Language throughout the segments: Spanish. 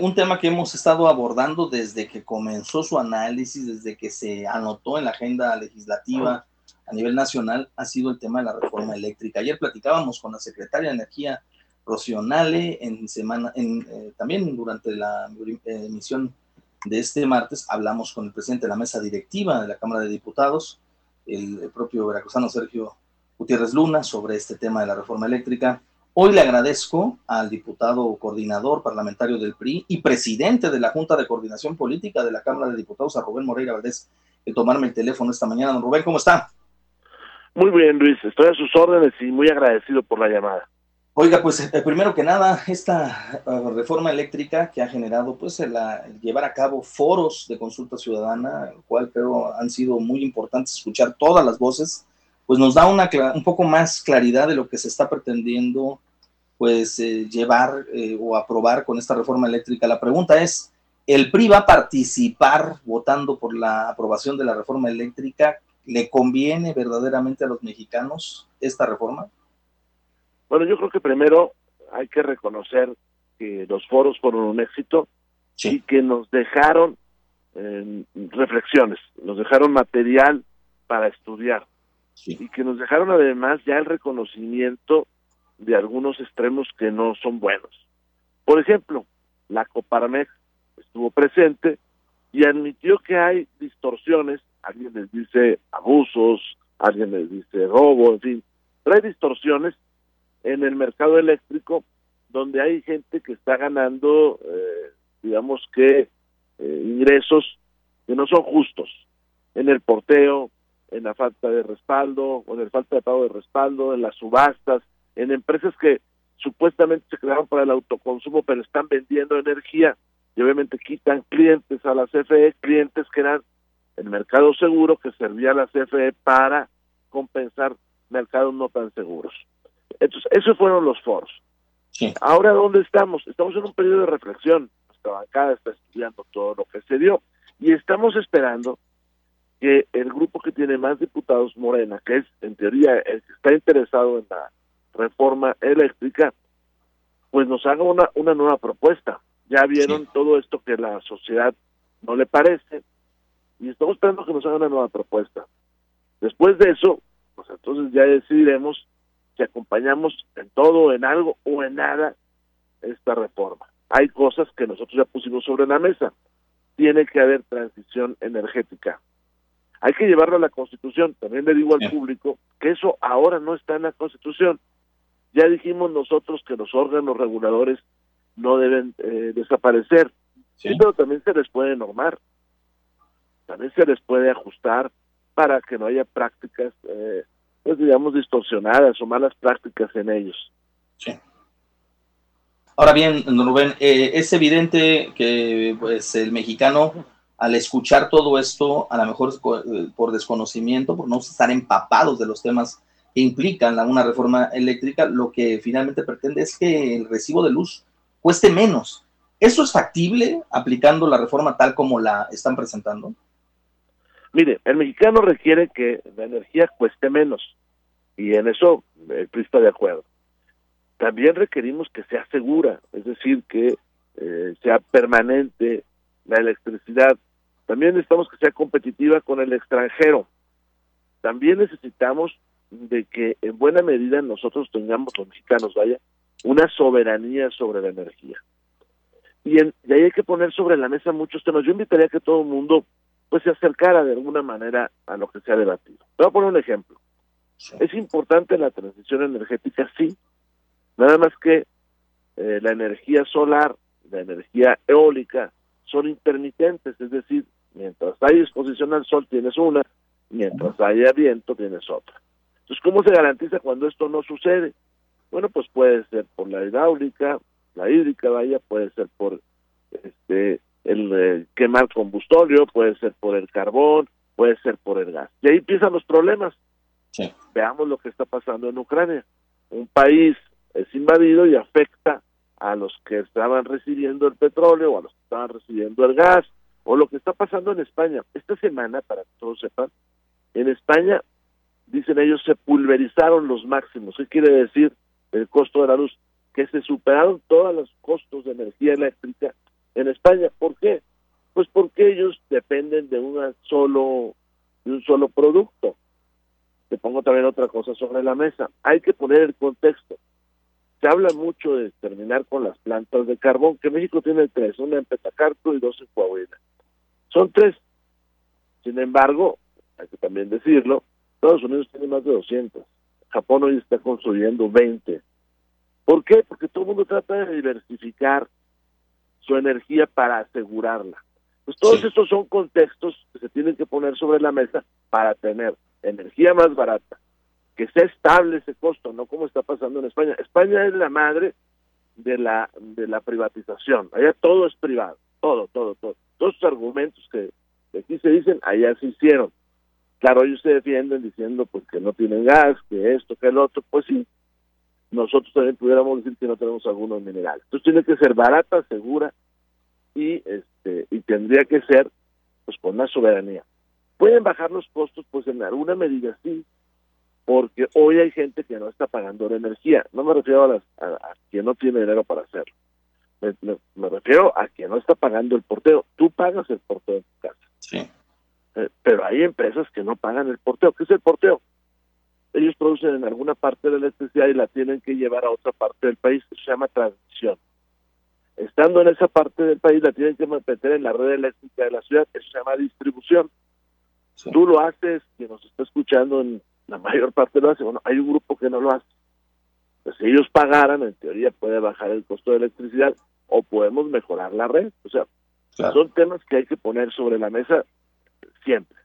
Un tema que hemos estado abordando desde que comenzó su análisis, desde que se anotó en la agenda legislativa a nivel nacional, ha sido el tema de la reforma eléctrica. Ayer platicábamos con la secretaria de Energía, Rocío en semana, en, eh, también durante la emisión de este martes, hablamos con el presidente de la mesa directiva de la Cámara de Diputados, el propio veracruzano Sergio Gutiérrez Luna, sobre este tema de la reforma eléctrica. Hoy le agradezco al diputado coordinador parlamentario del PRI y presidente de la Junta de Coordinación Política de la Cámara de Diputados, a Rubén Moreira Valdés, el tomarme el teléfono esta mañana. Don Rubén, ¿cómo está? Muy bien, Luis. Estoy a sus órdenes y muy agradecido por la llamada. Oiga, pues eh, primero que nada, esta eh, reforma eléctrica que ha generado pues el, llevar a cabo foros de consulta ciudadana, el cual creo han sido muy importantes escuchar todas las voces pues nos da una, un poco más claridad de lo que se está pretendiendo pues eh, llevar eh, o aprobar con esta reforma eléctrica. La pregunta es, ¿el PRI va a participar votando por la aprobación de la reforma eléctrica? ¿Le conviene verdaderamente a los mexicanos esta reforma? Bueno, yo creo que primero hay que reconocer que los foros fueron un éxito y que nos dejaron eh, reflexiones, nos dejaron material para estudiar y que nos dejaron además ya el reconocimiento de algunos extremos que no son buenos. Por ejemplo, la Coparmex estuvo presente y admitió que hay distorsiones, alguien les dice abusos, alguien les dice robo, en fin, pero hay distorsiones en el mercado eléctrico donde hay gente que está ganando, eh, digamos que, eh, ingresos que no son justos en el porteo, en la falta de respaldo o en la falta de pago de respaldo, en las subastas, en empresas que supuestamente se crearon para el autoconsumo pero están vendiendo energía y obviamente quitan clientes a la CFE, clientes que eran el mercado seguro que servía a la CFE para compensar mercados no tan seguros. Entonces, esos fueron los foros. Ahora, ¿dónde estamos? Estamos en un periodo de reflexión. Nuestra bancada está estudiando todo lo que se dio y estamos esperando que el grupo que tiene más diputados Morena, que es en teoría el que está interesado en la reforma eléctrica, pues nos haga una, una nueva propuesta. Ya vieron todo esto que la sociedad no le parece y estamos esperando que nos haga una nueva propuesta. Después de eso, pues entonces ya decidiremos si acompañamos en todo, en algo o en nada esta reforma. Hay cosas que nosotros ya pusimos sobre la mesa. Tiene que haber transición energética hay que llevarlo a la Constitución. También le digo al público que eso ahora no está en la Constitución. Ya dijimos nosotros que los órganos reguladores no deben eh, desaparecer, sí. pero también se les puede normar, también se les puede ajustar para que no haya prácticas, eh, pues digamos, distorsionadas o malas prácticas en ellos. Sí. Ahora bien, Rubén, eh, es evidente que pues el mexicano al escuchar todo esto, a lo mejor eh, por desconocimiento, por no estar empapados de los temas que implican una reforma eléctrica, lo que finalmente pretende es que el recibo de luz cueste menos. ¿Eso es factible aplicando la reforma tal como la están presentando? Mire, el mexicano requiere que la energía cueste menos y en eso el PRI está de acuerdo. También requerimos que sea segura, es decir, que eh, sea permanente la electricidad también necesitamos que sea competitiva con el extranjero. También necesitamos de que en buena medida nosotros tengamos, los mexicanos, vaya, una soberanía sobre la energía. Y, en, ahí hay que poner sobre la mesa muchos temas. Yo invitaría a que todo el mundo pues se acercara de alguna manera a lo que se ha debatido. Voy a poner un ejemplo. Es importante la transición energética, sí, nada más que eh, la energía solar, la energía eólica, son intermitentes, es decir, Mientras hay exposición al sol tienes una, mientras haya viento tienes otra. Entonces, ¿cómo se garantiza cuando esto no sucede? Bueno, pues puede ser por la hidráulica, la hídrica, vaya, puede ser por este el eh, quemar combustorio, puede ser por el carbón, puede ser por el gas. Y ahí empiezan los problemas. Veamos lo que está pasando en Ucrania. Un país es invadido y afecta a los que estaban recibiendo el petróleo o a los que estaban recibiendo el gas o lo que está pasando en España. Esta semana, para que todos sepan, en España, dicen ellos, se pulverizaron los máximos. ¿Qué quiere decir el costo de la luz? Que se superaron todos los costos de energía eléctrica España. ¿Por qué? Pues porque ellos dependen de una solo de un solo producto. Te pongo también otra cosa sobre la mesa. Hay que poner el contexto. Se habla mucho de terminar con las plantas de carbón, que México tiene tres, una en Petacarto y dos en Coahuila. Son tres. Sin embargo, hay que también decirlo, Estados Unidos tiene más de 200. Japón hoy está construyendo 20. ¿Por qué? Porque todo el mundo trata de diversificar su energía para asegurarla. Pues todos estos son contextos que se tienen que poner sobre la mesa para tener energía más barata, que sea estable ese costo, no como está pasando en España. España es la madre de la de la privatización. Allá todo es privado, todo, todo, todo. Todos los argumentos que, aquí se dicen, allá se hicieron. Claro, ellos se defienden diciendo pues que no tienen gas, que esto, que el otro, pues sí. Nosotros también pudiéramos decir que no tenemos algunos minerales. Entonces tiene que ser barata, segura y este y tendría que ser pues con más soberanía. Pueden bajar los costos pues en alguna medida sí, porque hoy hay gente que no está pagando la energía. No me refiero a, las, a, quien no tiene dinero para hacerlo. Me, refiero a quien no está pagando el porteo. Tú pagas el porteo en tu casa. Sí. Eh, pero hay empresas que no pagan el porteo. ¿Qué es el porteo? Ellos producen en alguna parte de la electricidad y la tienen que llevar a otra parte del país. Se llama transmisión estando en esa parte del país la tienen que meter en la red eléctrica de la ciudad, eso se llama distribución. Tú lo haces, quien nos está escuchando en la mayor parte lo hace, bueno, hay un grupo que no lo hace. Pues si ellos pagaran, en teoría puede bajar el costo de electricidad o podemos mejorar la red. O sea, son temas que hay que poner sobre la mesa siempre.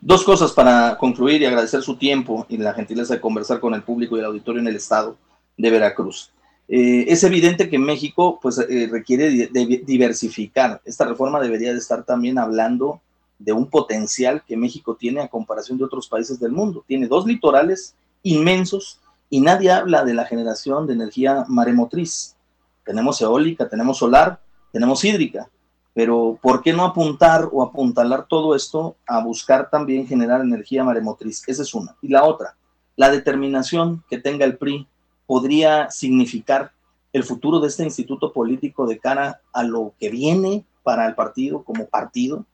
Dos cosas para concluir y agradecer su tiempo y la gentileza de conversar con el público y el auditorio en el estado de Veracruz. Eh, es evidente que México pues, eh, requiere diversificar. Esta reforma debería de estar también hablando de un potencial que México tiene a comparación de otros países del mundo. Tiene dos litorales inmensos y nadie habla de la generación de energía maremotriz. Tenemos eólica, tenemos solar, tenemos hídrica, pero ¿por qué no apuntar o apuntalar todo esto a buscar también generar energía maremotriz? Esa es una. Y la otra, la determinación que tenga el PRI podría significar el futuro de este instituto político de cara a lo que viene para el partido como partido?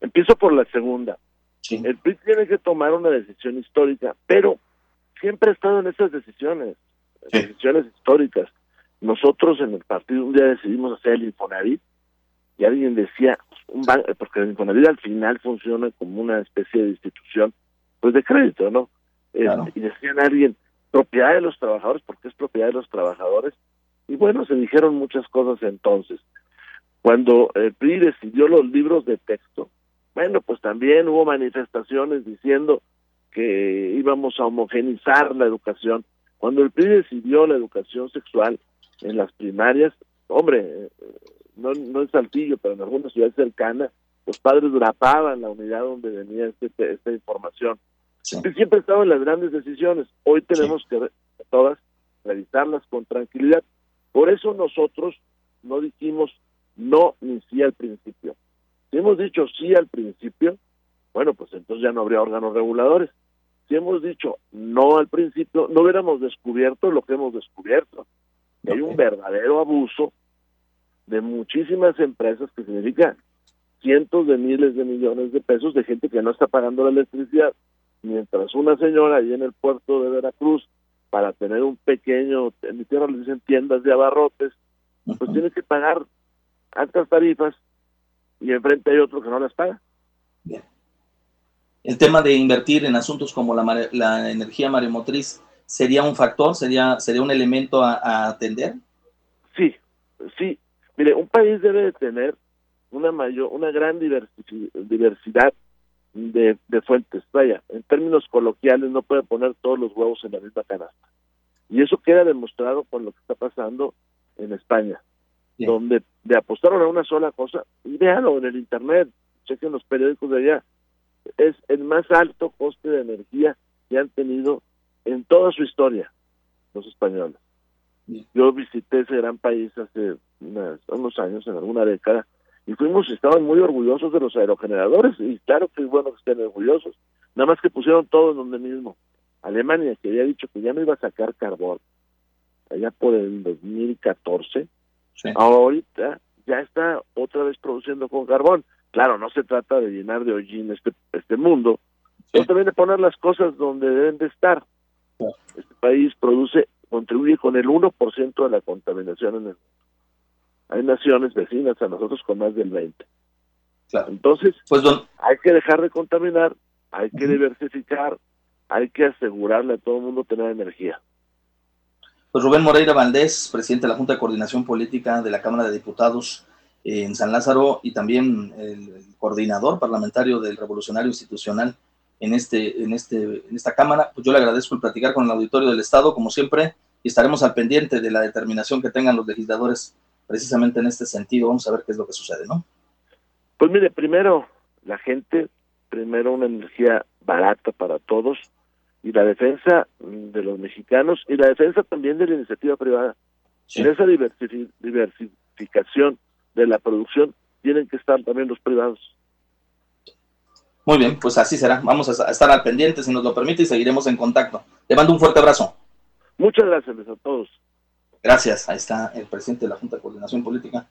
Empiezo por la segunda. El PRI tiene que tomar una decisión histórica, pero siempre ha estado en esas decisiones, decisiones históricas. Nosotros en el partido un día decidimos hacer el Infonavit y alguien decía, un porque el Infonavit al final funciona como una especie de institución pues de crédito, ¿no? Eh, y decían alguien, propiedad de los trabajadores, porque es propiedad de los trabajadores. Y bueno, se dijeron muchas cosas entonces. Cuando el PRI decidió los libros de texto, bueno, pues también hubo manifestaciones diciendo que íbamos a homogenizar la educación. Cuando el PRI decidió la educación sexual en las primarias, hombre, no, no en Saltillo, pero en algunas ciudades cercanas, los padres rapaban la unidad donde venía este, esta información. Siempre he estado en las grandes decisiones. Hoy tenemos que todas revisarlas con tranquilidad. Por eso nosotros no dijimos no ni sí al principio. Si hemos dicho sí al principio, bueno, pues entonces ya no habría órganos reguladores. Si hemos dicho no al principio, no hubiéramos descubierto lo que hemos descubierto. Hay un verdadero abuso de muchísimas empresas que significa cientos de miles de millones de pesos de gente que no está pagando la electricidad mientras una señora ahí en el puerto de Veracruz, para tener un pequeño, en mi tierra le dicen tiendas de abarrotes, pues tiene que pagar altas tarifas y enfrente hay otro que no las paga. Bien. El tema de invertir en asuntos como la, la energía maremotriz sería un factor, sería, sería un elemento a, a atender. Sí, sí. Mire, un país debe de tener una mayor, una gran diversidad de, de fuentes. Vaya, en términos coloquiales no puede poner todos los huevos en la misma canasta. Y eso queda demostrado con lo que está pasando en España, donde le apostaron a una sola cosa, y véanlo en el Internet, chequen los periódicos de allá, es el más alto coste de energía que han tenido en toda su historia los españoles. Yo visité ese gran país hace unos años, en alguna década, y fuimos, estaban muy orgullosos de los aerogeneradores, y claro que es bueno que estén orgullosos, nada más que pusieron todo en donde mismo. Alemania, que había dicho que ya no iba a sacar carbón, allá por el 2014, Ahorita ya está otra vez produciendo con carbón. Claro, no se trata de llenar de hollín este, este mundo, pero también de poner las cosas donde deben de estar. Este país produce, contribuye con el 1% de la contaminación en el mundo. Hay naciones vecinas a nosotros con más del 20%. Entonces, pues hay que dejar de contaminar, hay que diversificar, hay que asegurarle a todo el mundo tener energía. Pues Rubén Moreira Valdés, presidente de la Junta de Coordinación Política de la Cámara de Diputados en San Lázaro y también el, coordinador parlamentario del Revolucionario Institucional en, este, en, este, en esta Cámara, pues yo le agradezco el platicar con el auditorio del Estado, como siempre, y estaremos al pendiente de la determinación que tengan los legisladores precisamente en este sentido. Vamos a ver qué es lo que sucede, ¿no? Pues mire, primero la gente, primero una energía barata para todos y la defensa de los mexicanos y la defensa también de la iniciativa privada. En esa diversificación de la producción tienen que estar también los privados. Muy bien, pues así será. Vamos a estar al pendiente, si nos lo permite, y seguiremos en contacto. Le mando un fuerte abrazo. Muchas gracias a todos. Gracias. Ahí está el presidente de la Junta de Coordinación Política